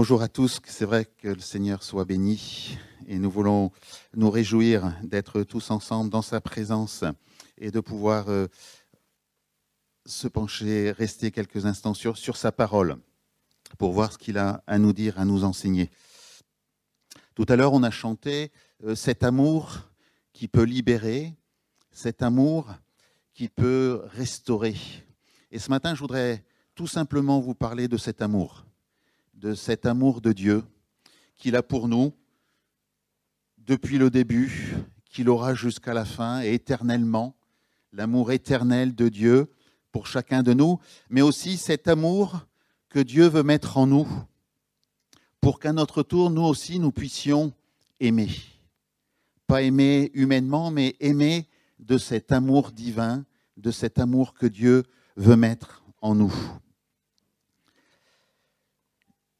Bonjour à tous, c'est vrai que le Seigneur soit béni et nous voulons nous réjouir d'être tous ensemble dans sa présence et de pouvoir euh, se pencher, rester quelques instants sur, sa parole pour voir ce qu'il a à nous dire, à nous enseigner. Tout à l'heure, on a chanté euh, cet amour qui peut libérer, cet amour qui peut restaurer. Et ce matin, je voudrais tout simplement vous parler de cet amour de cet amour de Dieu qu'il a pour nous depuis le début, qu'il aura jusqu'à la fin et éternellement, l'amour éternel de Dieu pour chacun de nous, mais aussi cet amour que Dieu veut mettre en nous pour qu'à notre tour, nous aussi, nous puissions aimer. Pas aimer humainement, mais aimer de cet amour divin, de cet amour que Dieu veut mettre en nous.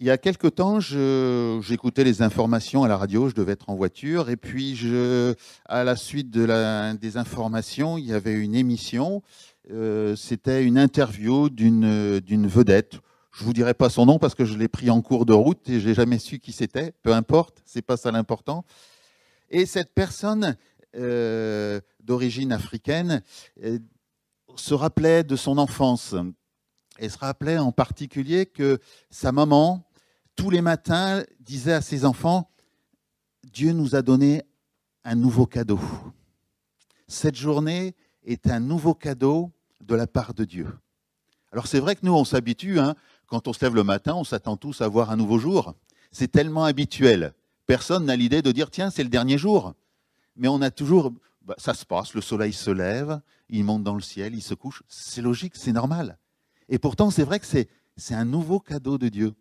Il y a quelque temps, j'écoutais les informations à la radio, je devais être en voiture, et puis à la suite des informations, il y avait une émission, euh, c'était une interview d'une vedette. Je vous dirai pas son nom parce que je l'ai pris en cours de route et j'ai jamais su qui c'était. Peu importe, c'est pas ça l'important. Et cette personne euh, d'origine africaine euh, se rappelait de son enfance. Et se rappelait en particulier que sa maman tous les matins, disait à ses enfants, Dieu nous a donné un nouveau cadeau. Cette journée est un nouveau cadeau de la part de Dieu. Alors c'est vrai que nous, on s'habitue, hein, quand on se lève le matin, on s'attend tous à voir un nouveau jour. C'est tellement habituel. Personne n'a l'idée de dire, tiens, c'est le dernier jour. Mais on a toujours, bah, ça se passe, le soleil se lève, il monte dans le ciel, il se couche. C'est logique, c'est normal. Et pourtant, c'est vrai que c'est un nouveau cadeau de Dieu.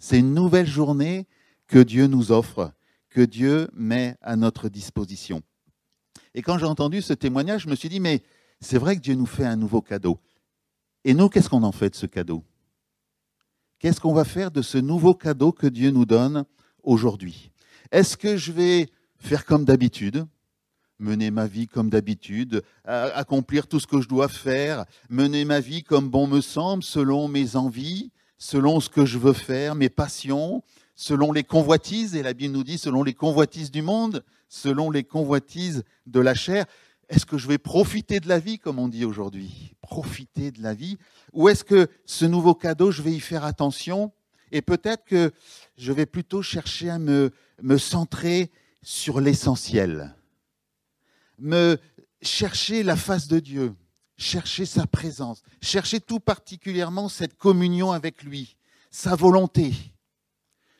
C'est une nouvelle journée que Dieu nous offre, que Dieu met à notre disposition. Et quand j'ai entendu ce témoignage, je me suis dit, mais c'est vrai que Dieu nous fait un nouveau cadeau. Et nous, qu'est-ce qu'on en fait de ce cadeau? Qu'est-ce qu'on va faire de ce nouveau cadeau que Dieu nous donne aujourd'hui? Est-ce que je vais faire comme d'habitude mener ma vie comme d'habitude, accomplir tout ce que je dois faire, mener ma vie comme bon me semble, selon mes envies, selon ce que je veux faire, mes passions, selon les convoitises, et la Bible nous dit selon les convoitises du monde, selon les convoitises de la chair. Est-ce que je vais profiter de la vie, comme on dit aujourd'hui? Profiter de la vie? Ou est-ce que ce nouveau cadeau, je vais y faire attention? Et peut-être que je vais plutôt chercher à me, me centrer sur l'essentiel, me chercher la face de Dieu, chercher sa présence, chercher tout particulièrement cette communion avec lui, sa volonté,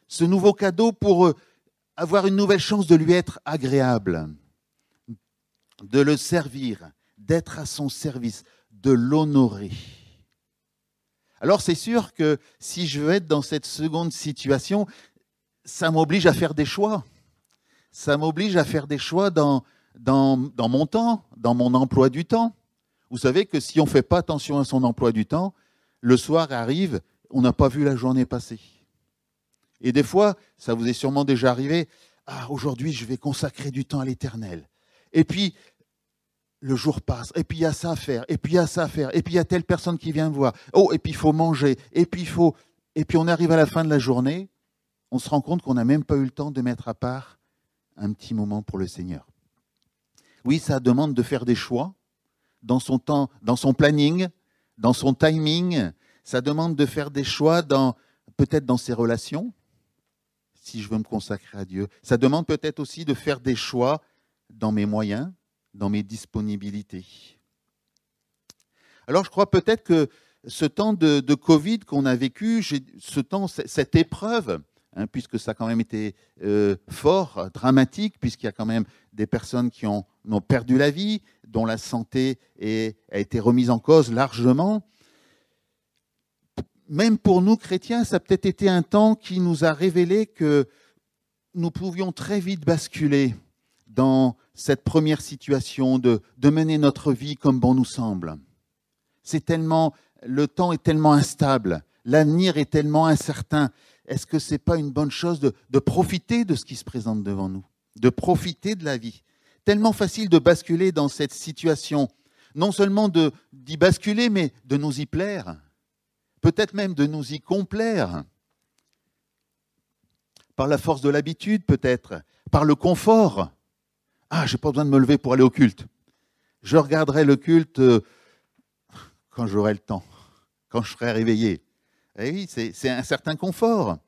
ce nouveau cadeau pour euh, avoir une nouvelle chance de lui être agréable, de le servir, d'être à son service, de l'honorer. Alors c'est sûr que si je veux être dans cette seconde situation, ça m'oblige à faire des choix. Ça m'oblige à faire des choix dans, dans, dans mon temps, dans mon emploi du temps. Vous savez que si on ne fait pas attention à son emploi du temps, le soir arrive, on n'a pas vu la journée passer. Et des fois, ça vous est sûrement déjà arrivé, ah, aujourd'hui, je vais consacrer du temps à l'éternel. Et puis, le jour passe, et puis il y a ça à faire, et puis il y a ça à faire, et puis il y a telle personne qui vient me voir. Oh, et puis il faut manger, et puis il faut. Et puis on arrive à la fin de la journée, on se rend compte qu'on n'a même pas eu le temps de mettre à part un petit moment pour le Seigneur. Oui, ça demande de faire des choix, dans son temps, dans son planning, dans son timing. Ça demande de faire des choix dans peut-être dans ses relations, si je veux me consacrer à Dieu. Ça demande peut-être aussi de faire des choix dans mes moyens, dans mes disponibilités. Alors je crois peut-être que ce temps de, Covid qu'on a vécu, ce temps, cette épreuve, hein, puisque ça a quand même été euh, fort, dramatique, puisqu'il y a quand même des personnes qui ont perdu la vie, dont la santé a été remise en cause largement. Même pour nous chrétiens, ça a peut-être été un temps qui nous a révélé que nous pouvions très vite basculer dans cette première situation de, de mener notre vie comme bon nous semble. C'est tellement, le temps est tellement instable, l'avenir est tellement incertain. Est-ce que ce n'est pas une bonne chose de, profiter de ce qui se présente devant nous, de profiter de la vie? Tellement facile de basculer dans cette situation, non seulement d'y basculer, mais de nous y plaire, peut-être même de nous y complaire. par la force de l'habitude peut-être, par le confort. Ah, j'ai pas besoin de me lever pour aller au culte. Je regarderai le culte euh, quand j'aurai le temps, quand je serai réveillé. Eh oui, c'est un certain confort.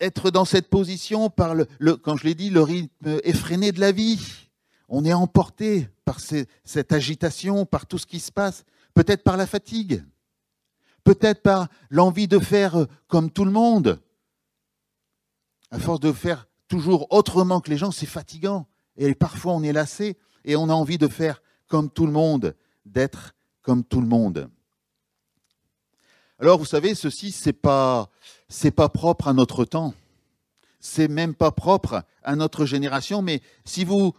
être dans cette position par le, quand je l'ai dit, le rythme effréné de la vie. On est emporté par cette agitation, par tout ce qui se passe, peut-être par la fatigue, peut-être par l'envie de faire comme tout le monde. À force de faire toujours autrement que les gens, c'est fatigant. Et parfois, on est lassé et on a envie de faire comme tout le monde, d'être comme tout le monde. Alors, vous savez, ceci, c'est pas, pas propre à notre temps. C'est même pas propre à notre génération. Mais si vous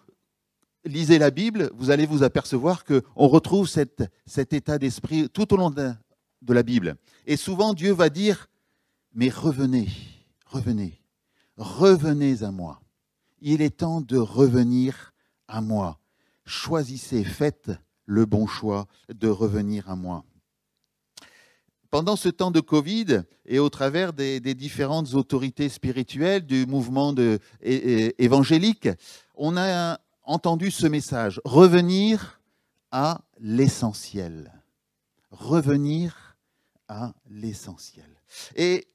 lisez la Bible, vous allez vous apercevoir qu'on retrouve cet état d'esprit tout au long de la Bible. Et souvent, Dieu va dire, mais revenez, revenez, revenez à moi. Il est temps de revenir à moi. Choisissez, faites le bon choix de revenir à moi. Pendant ce temps de Covid et au travers des, différentes autorités spirituelles du mouvement évangélique, on a entendu ce message, revenir à l'essentiel. Revenir à l'essentiel. Et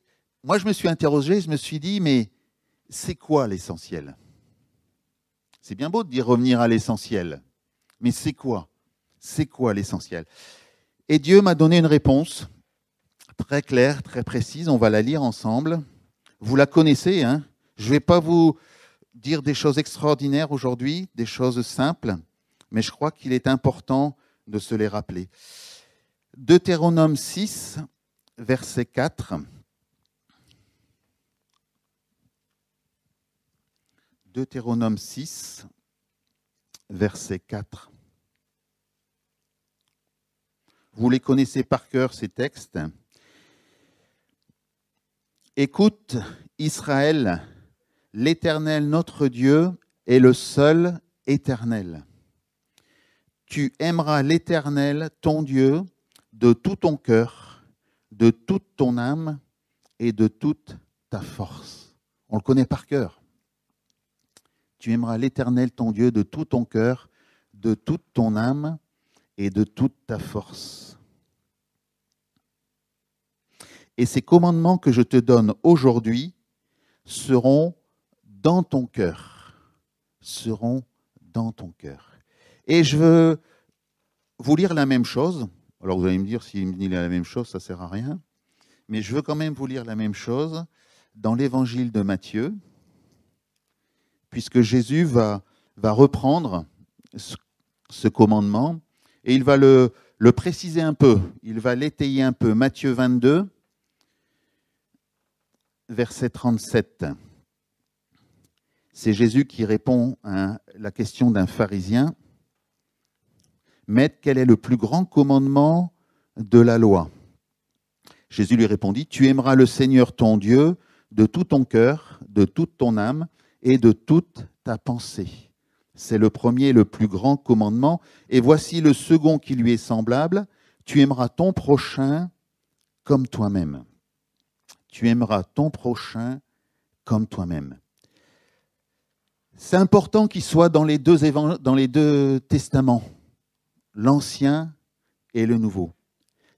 moi, je me suis interrogé, je me suis dit, mais c'est quoi l'essentiel? C'est bien beau de dire revenir à l'essentiel, mais c'est quoi? C'est quoi l'essentiel? Et Dieu m'a donné une réponse très claire, très précise, on va la lire ensemble. Vous la connaissez, hein je ne vais pas vous dire des choses extraordinaires aujourd'hui, des choses simples, mais je crois qu'il est important de se les rappeler. Deutéronome 6, verset 4. Deutéronome 6, verset 4. Vous les connaissez par cœur, ces textes. Écoute, Israël, l'Éternel notre Dieu est le seul éternel. Tu aimeras l'Éternel, ton Dieu, de tout ton cœur, de toute ton âme et de toute ta force. On le connaît par cœur. Tu aimeras l'Éternel, ton Dieu, de tout ton cœur, de toute ton âme et de toute ta force. Et ces commandements que je te donne aujourd'hui seront dans ton cœur. Seront dans ton cœur. Et je veux vous lire la même chose. Alors vous allez me dire, s'il me dit la même chose, ça ne sert à rien. Mais je veux quand même vous lire la même chose dans l'évangile de Matthieu, puisque Jésus va, va reprendre ce, commandement et il va le, le préciser un peu, il va l'étayer un peu. Matthieu 22, verset 37. C'est Jésus qui répond à la question d'un pharisien. Maître, quel est le plus grand commandement de la loi? Jésus lui répondit, Tu aimeras le Seigneur ton Dieu de tout ton cœur, de toute ton âme et de toute ta pensée. C'est le premier, le plus grand commandement. Et voici le second qui lui est semblable. Tu aimeras ton prochain comme toi-même. Tu aimeras ton prochain comme toi-même. C'est important qu'il soit dans les, deux dans les deux testaments, l'Ancien et le Nouveau.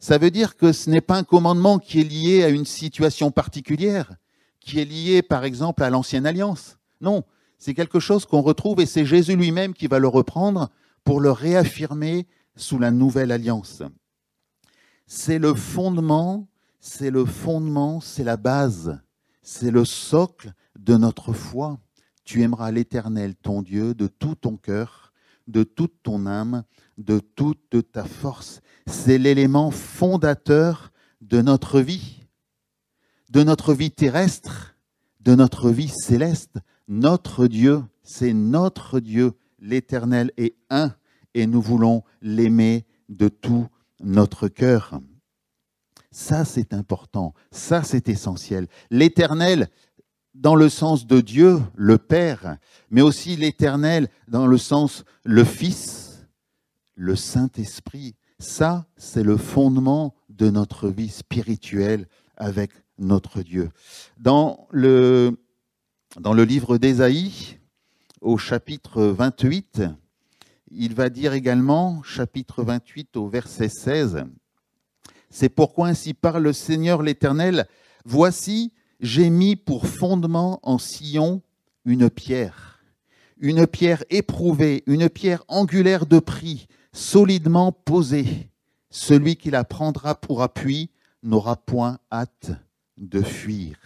Ça veut dire que ce n'est pas un commandement qui est lié à une situation particulière, qui est lié par exemple à l'Ancienne Alliance. Non, c'est quelque chose qu'on retrouve et c'est Jésus lui-même qui va le reprendre pour le réaffirmer sous la nouvelle alliance. C'est le fondement, c'est le fondement, c'est la base, c'est le socle de notre foi. Tu aimeras l'Éternel, ton Dieu, de tout ton cœur, de toute ton âme, de toute ta force. C'est l'élément fondateur de notre vie, de notre vie terrestre, de notre vie céleste, notre Dieu, c'est notre Dieu, l'Éternel est un, et nous voulons l'aimer de tout notre cœur. Ça, c'est important, ça, c'est essentiel. L'Éternel, dans le sens de Dieu, le Père, mais aussi l'Éternel dans le sens le Fils, le Saint-Esprit. Ça, c'est le fondement de notre vie spirituelle avec notre Dieu. Dans le, dans le livre d'Ésaïe, au chapitre 28, il va dire également, chapitre 28 au verset 16, C'est pourquoi ainsi parle le Seigneur l'Éternel, Voici, j'ai mis pour fondement en Sion une pierre, une pierre éprouvée, une pierre angulaire de prix, solidement posée. Celui qui la prendra pour appui n'aura point hâte de fuir.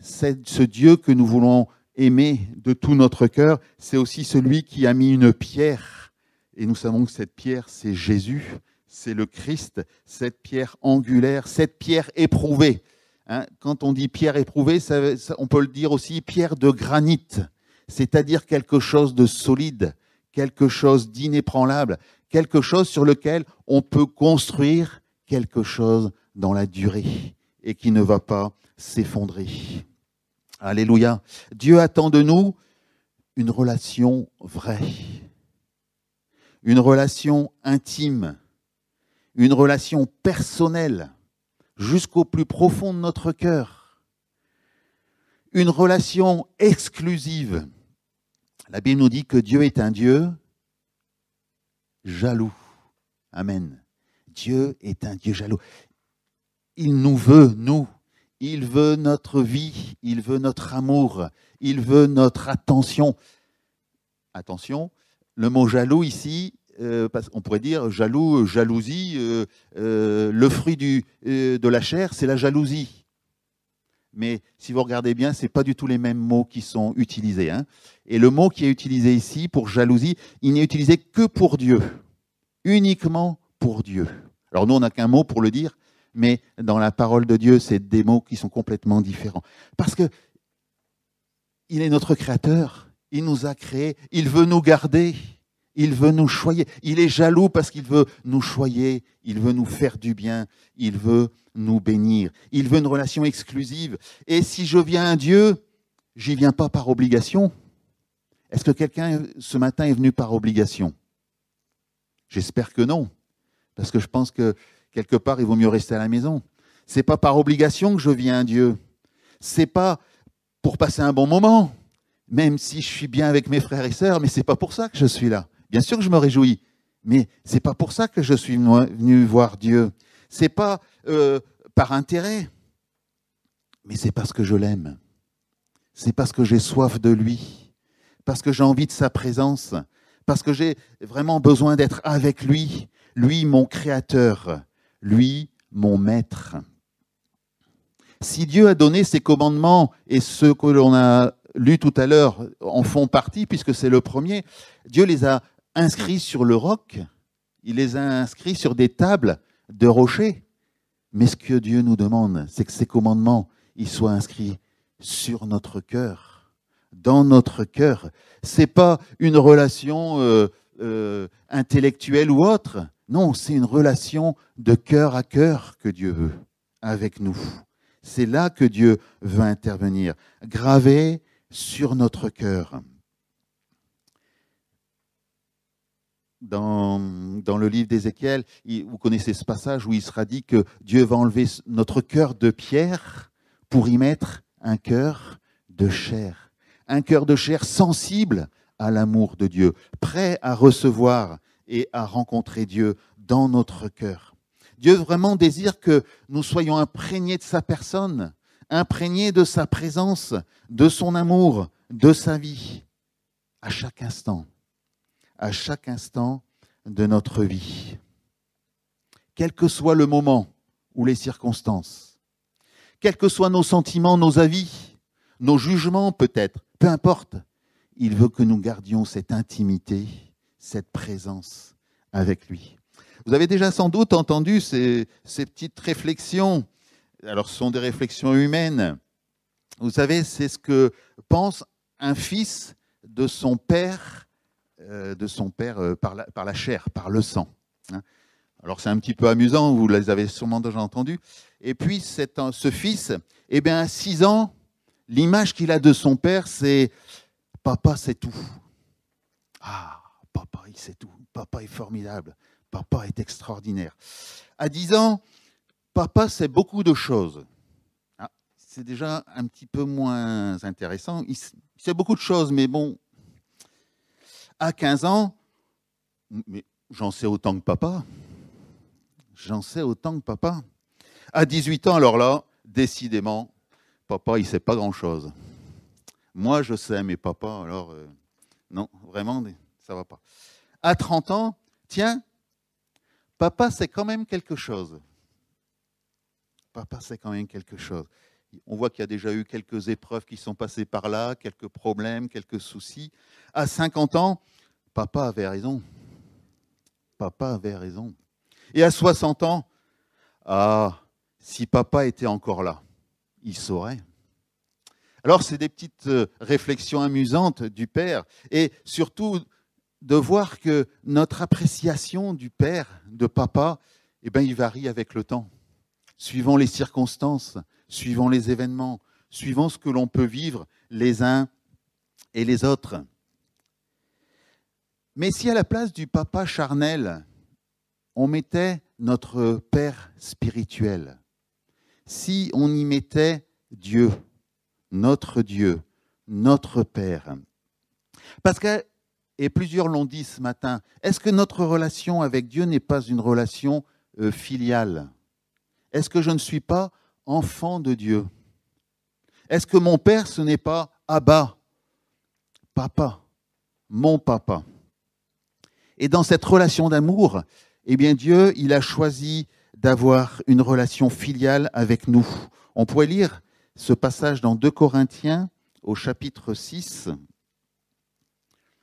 Ce Dieu que nous voulons aimer de tout notre cœur, c'est aussi celui qui a mis une pierre. Et nous savons que cette pierre, c'est Jésus, c'est le Christ, cette pierre angulaire, cette pierre éprouvée. Hein, quand on dit pierre éprouvée, on peut le dire aussi pierre de granit, c'est-à-dire quelque chose de solide, quelque chose d'inébranlable, quelque chose sur lequel on peut construire quelque chose dans la durée et qui ne va pas s'effondrer. Alléluia. Dieu attend de nous une relation vraie, une relation intime, une relation personnelle jusqu'au plus profond de notre cœur, une relation exclusive. La Bible nous dit que Dieu est un Dieu jaloux. Amen. Dieu est un Dieu jaloux. Il nous veut, nous. Il veut notre vie, il veut notre amour, il veut notre attention. Attention, le mot jaloux ici, euh, on pourrait dire jaloux, jalousie, euh, euh, le fruit de la chair, c'est la jalousie. Mais si vous regardez bien, ce n'est pas du tout les mêmes mots qui sont utilisés. Hein. Et le mot qui est utilisé ici pour jalousie, il n'est utilisé que pour Dieu, uniquement pour Dieu. Alors nous, on n'a qu'un mot pour le dire, mais dans la parole de Dieu, c'est des mots qui sont complètement différents. Parce que il est notre créateur, il nous a créés, il veut nous garder, il veut nous choyer. Il est jaloux parce qu'il veut nous choyer, il veut nous faire du bien, il veut nous bénir. Il veut une relation exclusive. Et si je viens à Dieu, j'y viens pas par obligation. Est-ce que quelqu'un ce matin est venu par obligation? J'espère que non, parce que je pense que quelque part, il vaut mieux rester à la maison. C'est pas par obligation que je viens à Dieu. C'est pas pour passer un bon moment, même si je suis bien avec mes frères et sœurs, mais c'est pas pour ça que je suis là. Bien sûr que je me réjouis, mais c'est pas pour ça que je suis venu voir Dieu. C'est pas euh, par intérêt, mais c'est parce que je l'aime. C'est parce que j'ai soif de lui, parce que j'ai envie de sa présence, parce que j'ai vraiment besoin d'être avec lui, lui mon créateur, lui, mon maître. Si Dieu a donné ses commandements et ceux que l'on a lus tout à l'heure en font partie, puisque c'est le premier, Dieu les a inscrits sur le roc, il les a inscrits sur des tables de rochers. Mais ce que Dieu nous demande, c'est que ces commandements, ils soient inscrits sur notre cœur, dans notre cœur. C'est pas une relation euh, euh, intellectuelle ou autre. Non, c'est une relation de cœur à cœur que Dieu veut avec nous. C'est là que Dieu veut intervenir, gravé sur notre cœur. Dans, le livre d'Ézéchiel, vous connaissez ce passage où il sera dit que Dieu va enlever notre cœur de pierre pour y mettre un cœur de chair. Un cœur de chair sensible à l'amour de Dieu, prêt à recevoir et à rencontrer Dieu dans notre cœur. Dieu vraiment désire que nous soyons imprégnés de sa personne, imprégnés de sa présence, de son amour, de sa vie, à chaque instant, à chaque instant de notre vie. Quel que soit le moment ou les circonstances, quels que soient nos sentiments, nos avis, nos jugements peut-être, peu importe, il veut que nous gardions cette intimité cette présence avec lui. Vous avez déjà sans doute entendu ces, petites réflexions. Alors, ce sont des réflexions humaines. Vous savez, c'est ce que pense un fils de son père, de son père euh, par, la, chair, par le sang. Hein. Alors, c'est un petit peu amusant, vous les avez sûrement déjà entendus. Et puis, ce fils, eh bien, à 6 ans, l'image qu'il a de son père, c'est Papa, c'est tout. Ah, Papa, il sait tout. Papa est formidable. Papa est extraordinaire. À 10 ans, papa sait beaucoup de choses. c'est déjà un petit peu moins intéressant. Il, sait beaucoup de choses, mais bon, à 15 ans, mais j'en sais autant que papa. J'en sais autant que papa. À 18 ans, alors là, décidément, papa, il ne sait pas grand-chose. Moi, je sais, mais papa, alors, euh, non, vraiment, ça ne va pas. À 30 ans, tiens, papa, c'est quand même quelque chose. Papa, c'est quand même quelque chose. On voit qu'il y a déjà eu quelques épreuves qui sont passées par là, quelques problèmes, quelques soucis. À 50 ans, papa avait raison. Papa avait raison. Et à 60 ans, ah, si papa était encore là, il saurait. Alors, c'est des petites euh, réflexions amusantes du Père, et surtout de voir que notre appréciation du Père, de papa, eh ben, il varie avec le temps, suivant les circonstances, suivant les événements, suivant ce que l'on peut vivre les uns et les autres. Mais si à la place du papa charnel, on mettait notre Père spirituel, si on y mettait Dieu, notre Dieu, notre Père, parce que, et plusieurs l'ont dit ce matin, est-ce que notre relation avec Dieu n'est pas une relation euh, filiale? Est-ce que je ne suis pas enfant de Dieu Est-ce que mon Père, ce n'est pas Abba, papa, mon papa? Et dans cette relation d'amour, eh bien Dieu, il a choisi d'avoir une relation filiale avec nous. On pourrait lire ce passage dans 2 Corinthiens au chapitre 6.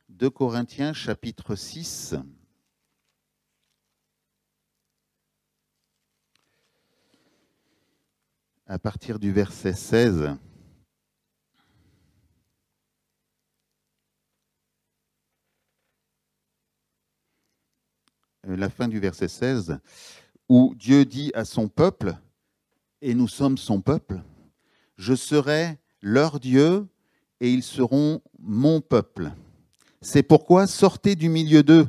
2 Corinthiens chapitre 6. À partir du verset 16. Euh, la fin du verset 16, où Dieu dit à son peuple, et nous sommes son peuple, je serai leur Dieu et ils seront mon peuple. C'est pourquoi sortez du milieu d'eux,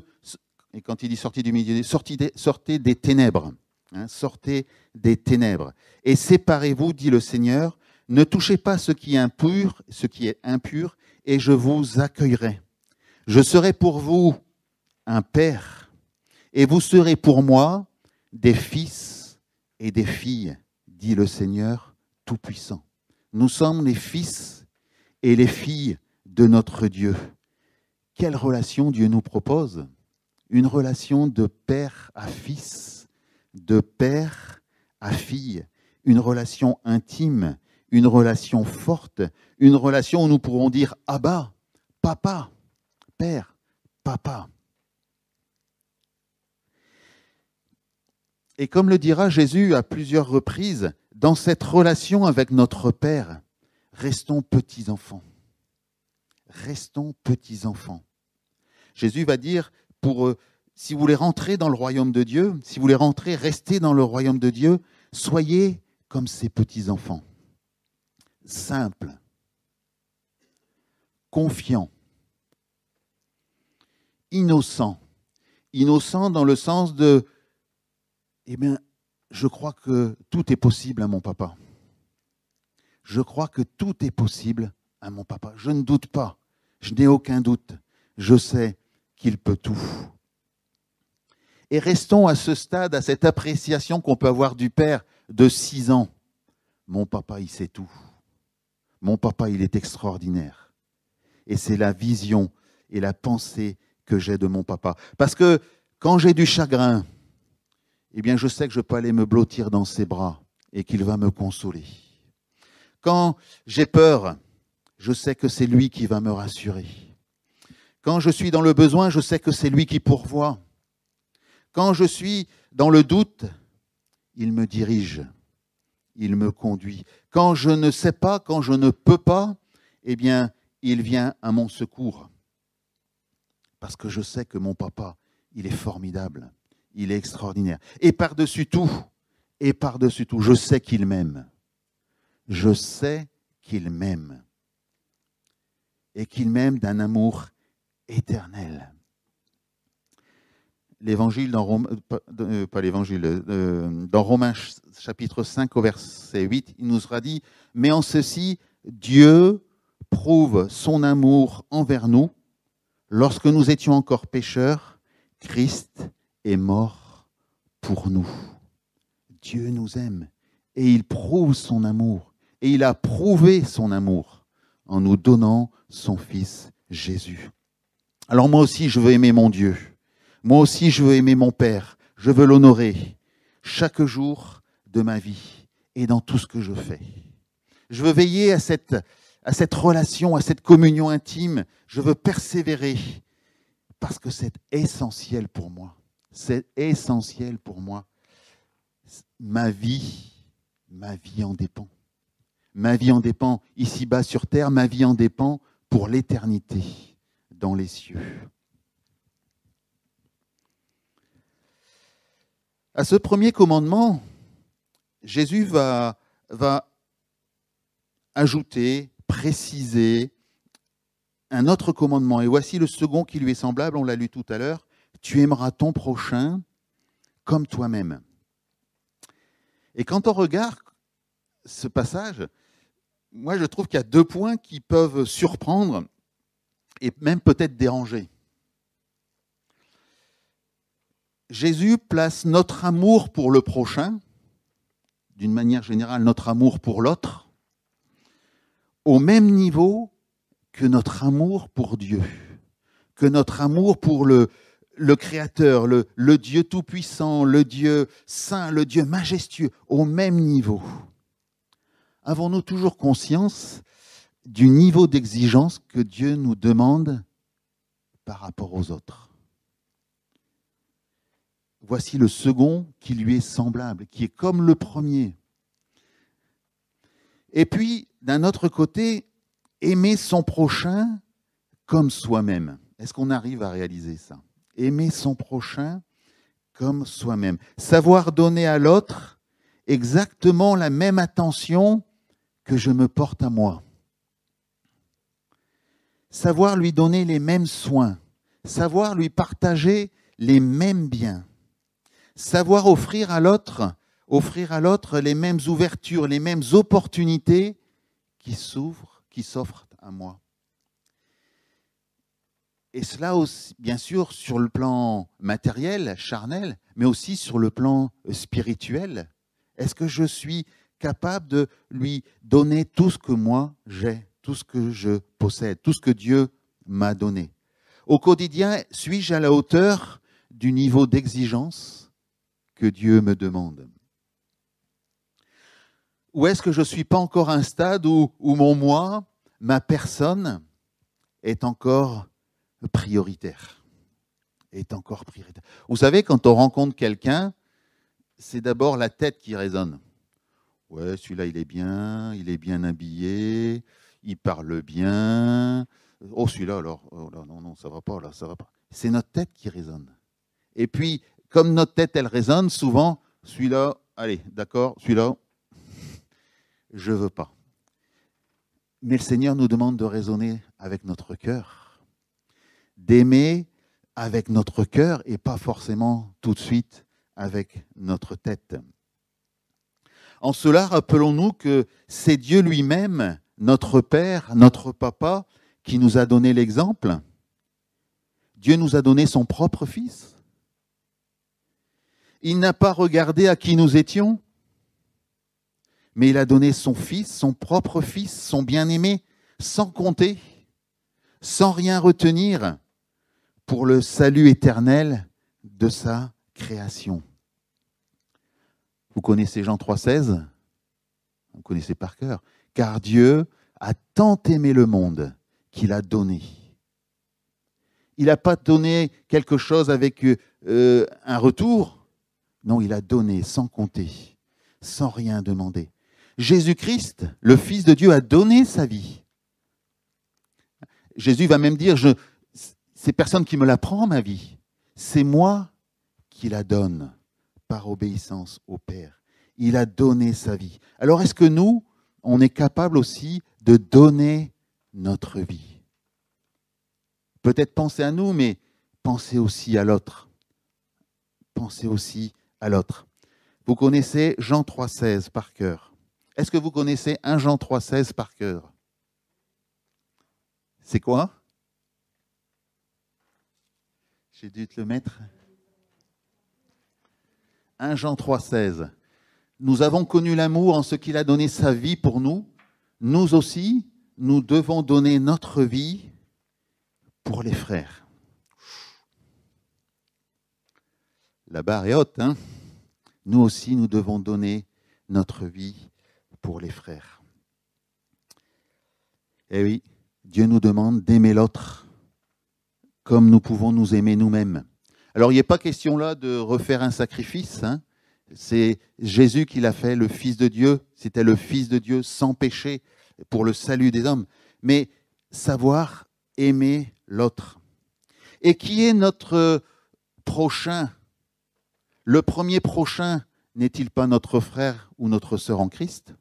et quand il dit sortez du milieu d'eux, sortez des, sortez des ténèbres Hein, sortez des ténèbres et séparez-vous, dit le Seigneur. Ne touchez pas ce qui est impur, ce qui est impur, et je vous accueillerai. Je serai pour vous un père, et vous serez pour moi des fils et des filles, dit le Seigneur Tout-Puissant. Nous sommes les fils et les filles de notre Dieu. Quelle relation Dieu nous propose? Une relation de père à fils de père à fille, une relation intime, une relation forte, une relation où nous pourrons dire Abba, papa, père, papa. Et comme le dira Jésus à plusieurs reprises, dans cette relation avec notre Père, restons petits enfants. Restons petits enfants. Jésus va dire pour si vous voulez rentrer dans le royaume de Dieu, si vous voulez rentrer, rester dans le royaume de Dieu, soyez comme ces petits-enfants, simples, confiants, innocents. Innocents dans le sens de, eh bien, je crois que tout est possible à mon papa. Je crois que tout est possible à mon papa. Je ne doute pas. Je n'ai aucun doute. Je sais qu'il peut tout. Et restons à ce stade, à cette appréciation qu'on peut avoir du Père de six ans. Mon papa, il sait tout. Mon papa, il est extraordinaire. Et c'est la vision et la pensée que j'ai de mon papa. Parce que quand j'ai du chagrin, eh bien, je sais que je peux aller me blottir dans ses bras et qu'il va me consoler. Quand j'ai peur, je sais que c'est lui qui va me rassurer. Quand je suis dans le besoin, je sais que c'est lui qui pourvoit. Quand je suis dans le doute, il me dirige, il me conduit. Quand je ne sais pas, quand je ne peux pas, eh bien, il vient à mon secours. Parce que je sais que mon papa, il est formidable, il est extraordinaire. Et par-dessus tout, et par-dessus tout, je sais qu'il m'aime. Je sais qu'il m'aime. Et qu'il m'aime d'un amour éternel. L'évangile dans euh, pas l'évangile, euh, dans Romains chapitre 5 au verset 8, il nous sera dit, mais en ceci, Dieu prouve son amour envers nous. Lorsque nous étions encore pécheurs, Christ est mort pour nous. Dieu nous aime et il prouve son amour. Et il a prouvé son amour en nous donnant son Fils Jésus. Alors moi aussi, je veux aimer mon Dieu. Moi aussi, je veux aimer mon Père. Je veux l'honorer chaque jour de ma vie et dans tout ce que je fais. Je veux veiller à cette, à cette relation, à cette communion intime. Je veux persévérer parce que c'est essentiel pour moi. C'est essentiel pour moi. Ma vie, ma vie en dépend. Ma vie en dépend ici-bas sur terre, ma vie en dépend pour l'éternité dans les cieux. À ce premier commandement, Jésus va, ajouter, préciser un autre commandement. Et voici le second qui lui est semblable, on l'a lu tout à l'heure. Tu aimeras ton prochain comme toi-même. Et quand on regarde ce passage, moi je trouve qu'il y a deux points qui peuvent surprendre et même peut-être déranger. Jésus place notre amour pour le prochain, d'une manière générale notre amour pour l'autre, au même niveau que notre amour pour Dieu, que notre amour pour le, Créateur, le Dieu Tout-Puissant, le Dieu Saint, le Dieu majestueux, au même niveau. Avons-nous toujours conscience du niveau d'exigence que Dieu nous demande par rapport aux autres? Voici le second qui lui est semblable, qui est comme le premier. Et puis, d'un autre côté, aimer son prochain comme soi-même. Est-ce qu'on arrive à réaliser ça? Aimer son prochain comme soi-même. Savoir donner à l'autre exactement la même attention que je me porte à moi. Savoir lui donner les mêmes soins. Savoir lui partager les mêmes biens. Savoir offrir à l'autre, offrir à l'autre les mêmes ouvertures, les mêmes opportunités qui s'ouvrent qui s'offre à moi. Et cela aussi, bien sûr, sur le plan matériel, charnel, mais aussi sur le plan spirituel. Est-ce que je suis capable de lui donner tout ce que moi j'ai, tout ce que je possède, tout ce que Dieu m'a donné? Au quotidien, suis-je à la hauteur du niveau d'exigence? Que Dieu me demande ou est-ce que je ne suis pas encore à un stade où, mon moi, ma personne, est encore prioritaire Est encore prioritaire? Vous savez, quand on rencontre quelqu'un, c'est d'abord la tête qui résonne. Ouais, celui-là, il est bien, il est bien habillé, il parle bien. Oh, celui-là, alors, oh non, non, ça va pas, là, ça va pas. C'est notre tête qui résonne. Et puis, comme notre tête, elle résonne, souvent, celui-là, allez, d'accord, celui-là, je veux pas. Mais le Seigneur nous demande de raisonner avec notre cœur, d'aimer avec notre cœur et pas forcément tout de suite avec notre tête. En cela, rappelons-nous que c'est Dieu lui-même, notre Père, notre Papa, qui nous a donné l'exemple. Dieu nous a donné son propre Fils. Il n'a pas regardé à qui nous étions, mais il a donné son fils, son propre fils, son bien-aimé, sans compter, sans rien retenir, pour le salut éternel de sa création. Vous connaissez Jean 3,16 Vous connaissez par cœur. Car Dieu a tant aimé le monde qu'il a donné. Il n'a pas donné quelque chose avec euh, un retour. Non, il a donné sans compter, sans rien demander. Jésus-Christ, le Fils de Dieu, a donné sa vie. Jésus va même dire, c'est personne qui me la prend, ma vie. C'est moi qui la donne par obéissance au Père. Il a donné sa vie. Alors est-ce que nous, on est capable aussi de donner notre vie? Peut-être penser à nous, mais penser aussi à l'autre. pensez aussi à l'autre. Vous connaissez Jean 3,16 par cœur. Est-ce que vous connaissez 1 Jean 3,16 par cœur? C'est quoi? J'ai dû te le mettre. 1 Jean 3,16. Nous avons connu l'amour en ce qu'il a donné sa vie pour nous. Nous aussi, nous devons donner notre vie pour les frères. La barre est haute, hein Nous aussi, nous devons donner notre vie pour les frères. Eh oui, Dieu nous demande d'aimer l'autre comme nous pouvons nous aimer nous-mêmes. Alors, il n'est pas question là de refaire un sacrifice. Hein c'est Jésus qui l'a fait, le Fils de Dieu. C'était le Fils de Dieu sans péché pour le salut des hommes. Mais savoir aimer l'autre. Et qui est notre prochain Le premier prochain n'est-il pas notre frère ou notre sœur en Christ?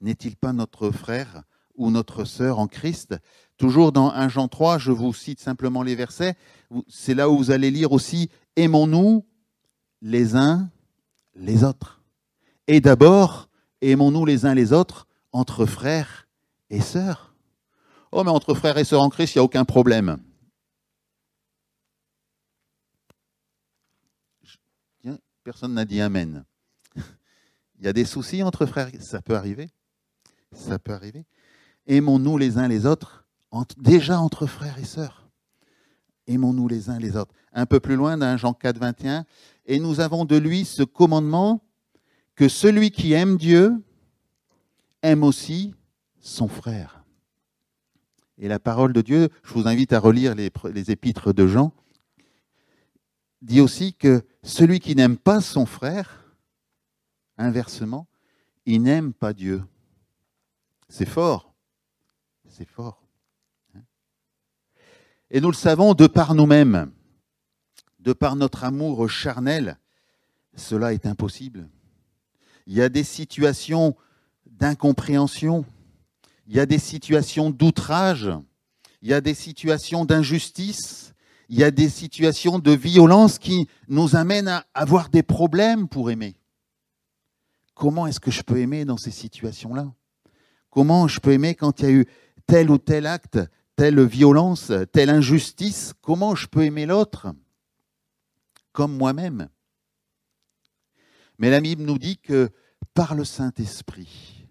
N'est-il pas notre frère ou notre sœur en Christ? Toujours dans 1 Jean 3, je vous cite simplement les versets. C'est là où vous allez lire aussi Aimons-nous les uns les autres? Et d'abord, aimons-nous les uns les autres entre frères et sœurs? Oh, mais entre frères et sœurs en Christ, il n'y a aucun problème. Personne n'a dit Amen. Il y a des soucis entre frères, ça peut arriver. Ça peut arriver. Aimons-nous les uns les autres, déjà entre frères et sœurs. Aimons-nous les uns les autres. Un peu plus loin, dans Jean 4, 21, et nous avons de lui ce commandement que celui qui aime Dieu aime aussi son frère. Et la parole de Dieu, je vous invite à relire les, les épîtres de Jean, dit aussi que celui qui n'aime pas son frère, inversement, il n'aime pas Dieu. C'est fort. C'est fort. Et nous le savons de par nous-mêmes de par notre amour charnel, cela est impossible. Il y a des situations d'incompréhension, il y a des situations d'outrage, il y a des situations d'injustice, il y a des situations de violence qui nous amènent à avoir des problèmes pour aimer. Comment est-ce que je peux aimer dans ces situations-là? Comment je peux aimer quand il y a eu tel ou tel acte, telle violence, telle injustice? Comment je peux aimer l'autre comme moi-même? Mais la Bible nous dit que par le Saint-Esprit,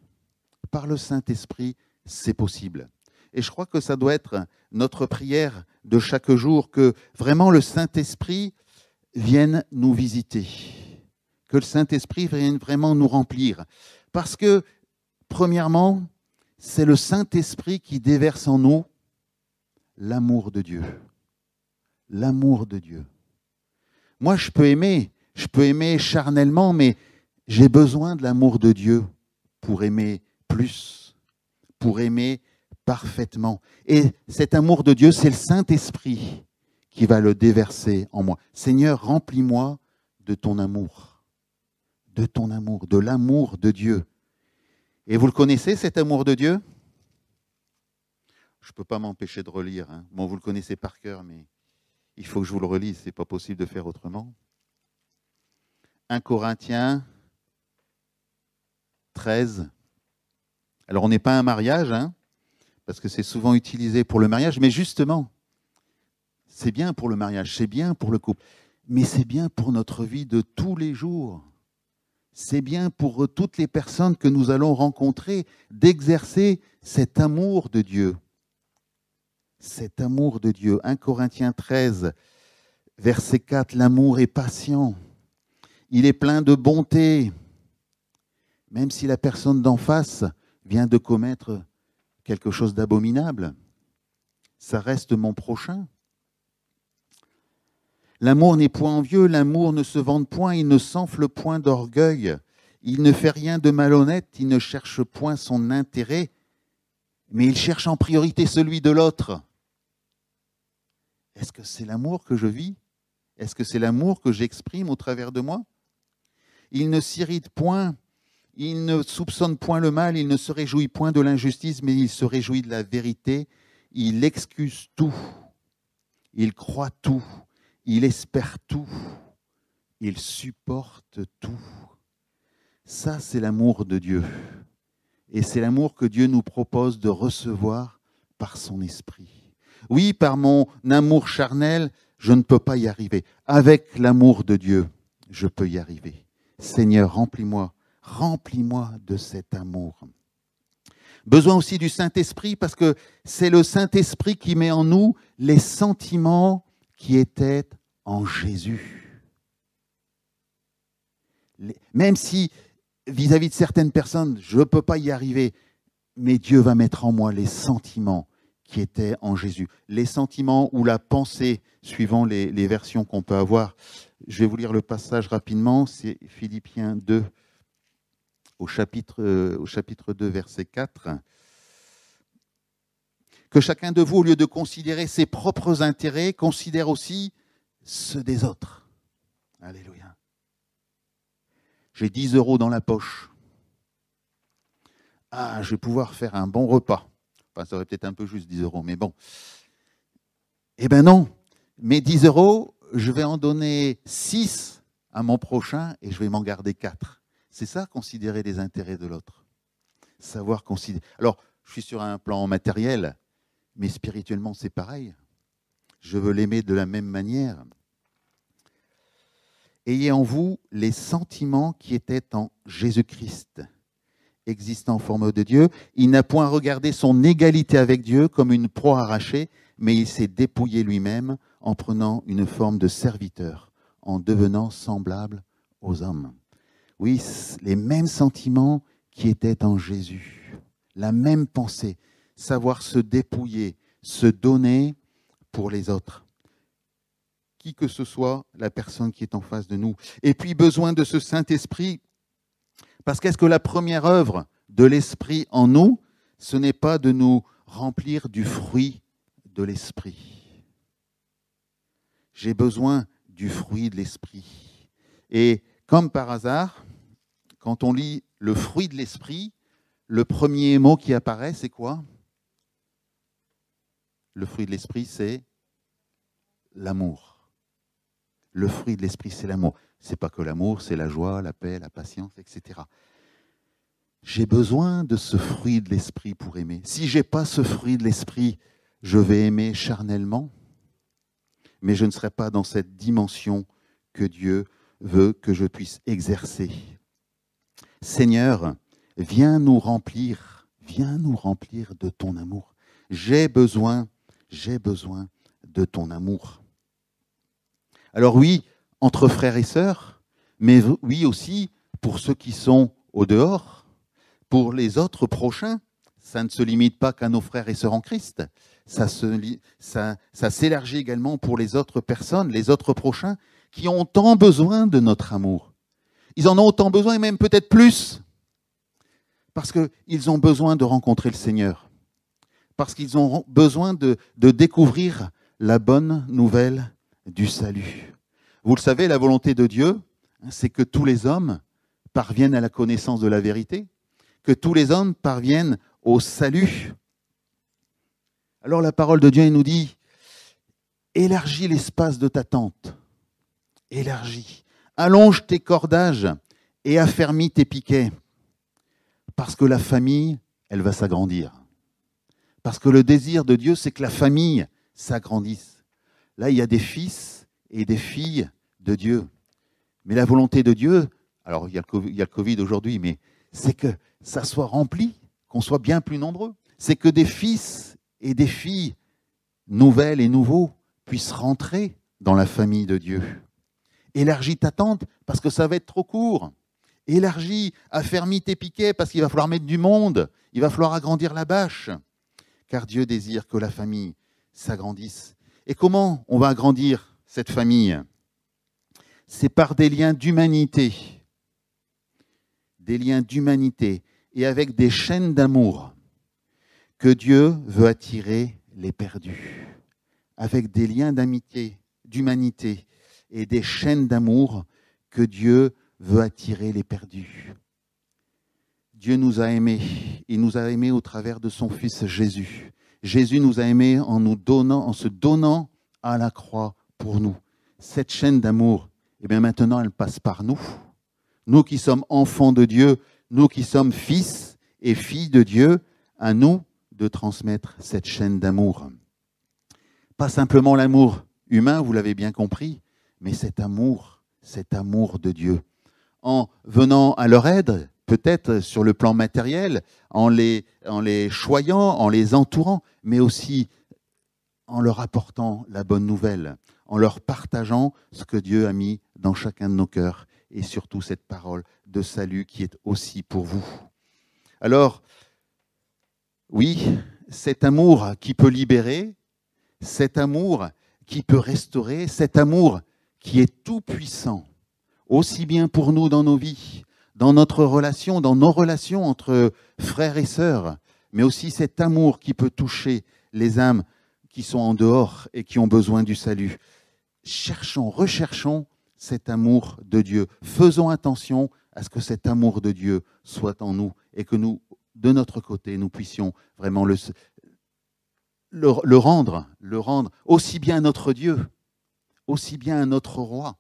par le Saint-Esprit, c'est possible. Et je crois que ça doit être notre prière de chaque jour, que vraiment le Saint-Esprit vienne nous visiter, que le Saint-Esprit vienne vraiment nous remplir. Parce que, premièrement, c'est le Saint-Esprit qui déverse en nous l'amour de Dieu. L'amour de Dieu. Moi, je peux aimer, je peux aimer charnellement, mais j'ai besoin de l'amour de Dieu pour aimer plus, pour aimer parfaitement. Et cet amour de Dieu, c'est le Saint-Esprit qui va le déverser en moi. Seigneur, remplis-moi de ton amour, de ton amour, de l'amour de Dieu. Et vous le connaissez, cet amour de Dieu? Je ne peux pas m'empêcher de relire. Hein. Bon, vous le connaissez par cœur, mais il faut que je vous le relise, ce n'est pas possible de faire autrement. 1 Corinthiens 13. Alors on n'est pas un mariage, hein, parce que c'est souvent utilisé pour le mariage, mais justement, c'est bien pour le mariage, c'est bien pour le couple, mais c'est bien pour notre vie de tous les jours. C'est bien pour toutes les personnes que nous allons rencontrer d'exercer cet amour de Dieu cet amour de Dieu. 1 Corinthiens 13, verset 4, l'amour est patient, il est plein de bonté, même si la personne d'en face vient de commettre quelque chose d'abominable, ça reste mon prochain. L'amour n'est point envieux, l'amour ne se vante point, il ne s'enfle point d'orgueil, il ne fait rien de malhonnête, il ne cherche point son intérêt, mais il cherche en priorité celui de l'autre. Est-ce que c'est l'amour que je vis? Est-ce que c'est l'amour que j'exprime au travers de moi? Il ne s'irrite point, il ne soupçonne point le mal, il ne se réjouit point de l'injustice, mais il se réjouit de la vérité. Il excuse tout, il croit tout, il espère tout, il supporte tout. Ça, c'est l'amour de Dieu. Et c'est l'amour que Dieu nous propose de recevoir par son esprit. Oui, par mon amour charnel, je ne peux pas y arriver. Avec l'amour de Dieu, je peux y arriver. Seigneur, remplis-moi, remplis-moi de cet amour. Besoin aussi du Saint-Esprit parce que c'est le Saint-Esprit qui met en nous les sentiments qui étaient en Jésus. Même si vis-à-vis de certaines personnes, je ne peux pas y arriver, mais Dieu va mettre en moi les sentiments qui étaient en Jésus. Les sentiments ou la pensée, suivant les, les versions qu'on peut avoir. Je vais vous lire le passage rapidement, c'est Philippiens 2, au chapitre, euh, au chapitre 2, verset 4. Que chacun de vous, au lieu de considérer ses propres intérêts, considère aussi ceux des autres. Alléluia. J'ai 10 euros dans la poche. Ah, je vais pouvoir faire un bon repas. Enfin, ça aurait peut-être un peu juste 10 euros, mais bon. Eh bien non, mes 10 euros, je vais en donner 6 à mon prochain et je vais m'en garder 4. C'est ça, considérer les intérêts de l'autre. Savoir considérer. Alors, je suis sur un plan matériel, mais spirituellement, c'est pareil. Je veux l'aimer de la même manière. Ayez en vous les sentiments qui étaient en Jésus-Christ. Existant en forme de Dieu, il n'a point regardé son égalité avec Dieu comme une proie arrachée, mais il s'est dépouillé lui-même en prenant une forme de serviteur, en devenant semblable aux hommes. Oui, les mêmes sentiments qui étaient en Jésus, la même pensée, savoir se dépouiller, se donner pour les autres qui que ce soit la personne qui est en face de nous. Et puis besoin de ce Saint-Esprit, parce qu'est-ce que la première œuvre de l'Esprit en nous, ce n'est pas de nous remplir du fruit de l'Esprit. J'ai besoin du fruit de l'Esprit. Et comme par hasard, quand on lit le fruit de l'Esprit, le premier mot qui apparaît, c'est quoi? Le fruit de l'Esprit, c'est l'amour. Le fruit de l'esprit, c'est l'amour. C'est pas que l'amour, c'est la joie, la paix, la patience, etc. J'ai besoin de ce fruit de l'esprit pour aimer. Si j'ai pas ce fruit de l'esprit, je vais aimer charnellement, mais je ne serai pas dans cette dimension que Dieu veut que je puisse exercer. Seigneur, viens nous remplir, viens nous remplir de ton amour. J'ai besoin, j'ai besoin de ton amour. Alors oui, entre frères et sœurs, mais oui aussi pour ceux qui sont au dehors, pour les autres prochains. Ça ne se limite pas qu'à nos frères et sœurs en Christ. Ça, s'élargit également pour les autres personnes, les autres prochains, qui ont tant besoin de notre amour. Ils en ont autant besoin et même peut-être plus. Parce qu'ils ont besoin de rencontrer le Seigneur. Parce qu'ils ont besoin de, de découvrir la bonne nouvelle du salut. Vous le savez, la volonté de Dieu, c'est que tous les hommes parviennent à la connaissance de la vérité, que tous les hommes parviennent au salut. Alors la parole de Dieu nous dit, élargis l'espace de ta tente, élargis, allonge tes cordages et affermis tes piquets, parce que la famille, elle va s'agrandir. Parce que le désir de Dieu, c'est que la famille s'agrandisse. Là, il y a des fils et des filles de Dieu. Mais la volonté de Dieu, alors il y a le Covid, aujourd'hui, mais c'est que ça soit rempli, qu'on soit bien plus nombreux. C'est que des fils et des filles nouvelles et nouveaux puissent rentrer dans la famille de Dieu. Élargis ta tente parce que ça va être trop court. Élargis, affermis tes piquets parce qu'il va falloir mettre du monde. Il va falloir agrandir la bâche. Car Dieu désire que la famille s'agrandisse et comment on va agrandir cette famille? C'est par des liens d'humanité. Des liens d'humanité et avec des chaînes d'amour que Dieu veut attirer les perdus. Avec des liens d'amitié, d'humanité et des chaînes d'amour que Dieu veut attirer les perdus. Dieu nous a aimés. Il nous a aimés au travers de son Fils Jésus. Jésus nous a aimés en nous donnant, en se donnant à la croix pour nous. cette chaîne d'amour, eh maintenant, elle passe par nous. Nous qui sommes enfants de Dieu, nous qui sommes fils et filles de Dieu, à nous de transmettre cette chaîne d'amour. Pas simplement l'amour humain, vous l'avez bien compris, mais cet amour, cet amour de Dieu. En venant à leur aide, peut-être sur le plan matériel, en les, en les choyant, en les entourant, mais aussi en leur apportant la bonne nouvelle, en leur partageant ce que Dieu a mis dans chacun de nos cœurs et surtout cette parole de salut qui est aussi pour vous. Alors, oui, cet amour qui peut libérer, cet amour qui peut restaurer, cet amour qui est tout puissant, aussi bien pour nous dans nos vies, dans notre relation, dans nos relations entre frères et sœurs, mais aussi cet amour qui peut toucher les âmes qui sont en dehors et qui ont besoin du salut. Cherchons, recherchons cet amour de Dieu. Faisons attention à ce que cet amour de Dieu soit en nous et que nous, de notre côté, nous puissions vraiment le, rendre, le rendre aussi bien notre Dieu, aussi bien à notre roi,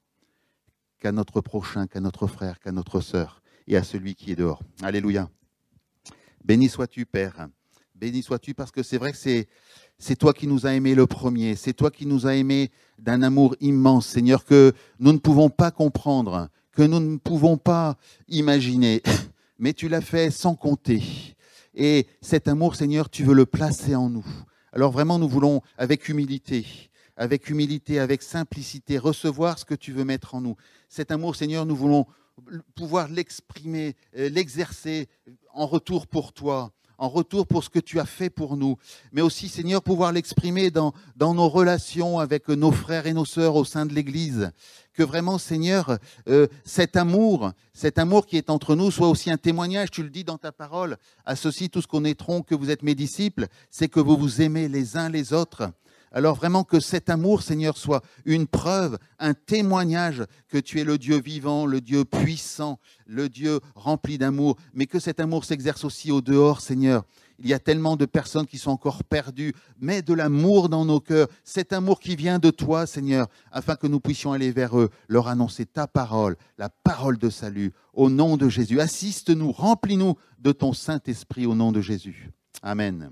qu'à notre prochain, qu'à notre frère, qu'à notre sœur et à celui qui est dehors. Alléluia. Béni sois-tu, Père. Béni sois-tu parce que c'est vrai que c'est, c'est toi qui nous as aimés le premier, c'est toi qui nous as aimés d'un amour immense, Seigneur, que nous ne pouvons pas comprendre, que nous ne pouvons pas imaginer, mais tu l'as fait sans compter. Et cet amour, Seigneur, tu veux le placer en nous. Alors vraiment, nous voulons, avec humilité, avec humilité, avec simplicité, recevoir ce que tu veux mettre en nous. Cet amour, Seigneur, nous voulons pouvoir l'exprimer, euh, l'exercer en retour pour toi en retour pour ce que tu as fait pour nous, mais aussi, Seigneur, pouvoir l'exprimer dans, nos relations avec nos frères et nos sœurs au sein de l'Église. Que vraiment, Seigneur, euh, cet amour, cet amour qui est entre nous soit aussi un témoignage, tu le dis dans ta parole, à ceci, tout ce qu'on connaîtront que vous êtes mes disciples, c'est que vous vous aimez les uns les autres. Alors vraiment que cet amour, Seigneur, soit une preuve, un témoignage que tu es le Dieu vivant, le Dieu puissant, le Dieu rempli d'amour, mais que cet amour s'exerce aussi au dehors, Seigneur. Il y a tellement de personnes qui sont encore perdues. Mets de l'amour dans nos cœurs, cet amour qui vient de toi, Seigneur, afin que nous puissions aller vers eux, leur annoncer ta parole, la parole de salut, au nom de Jésus. Assiste-nous, remplis-nous de ton Saint-Esprit au nom de Jésus. Amen.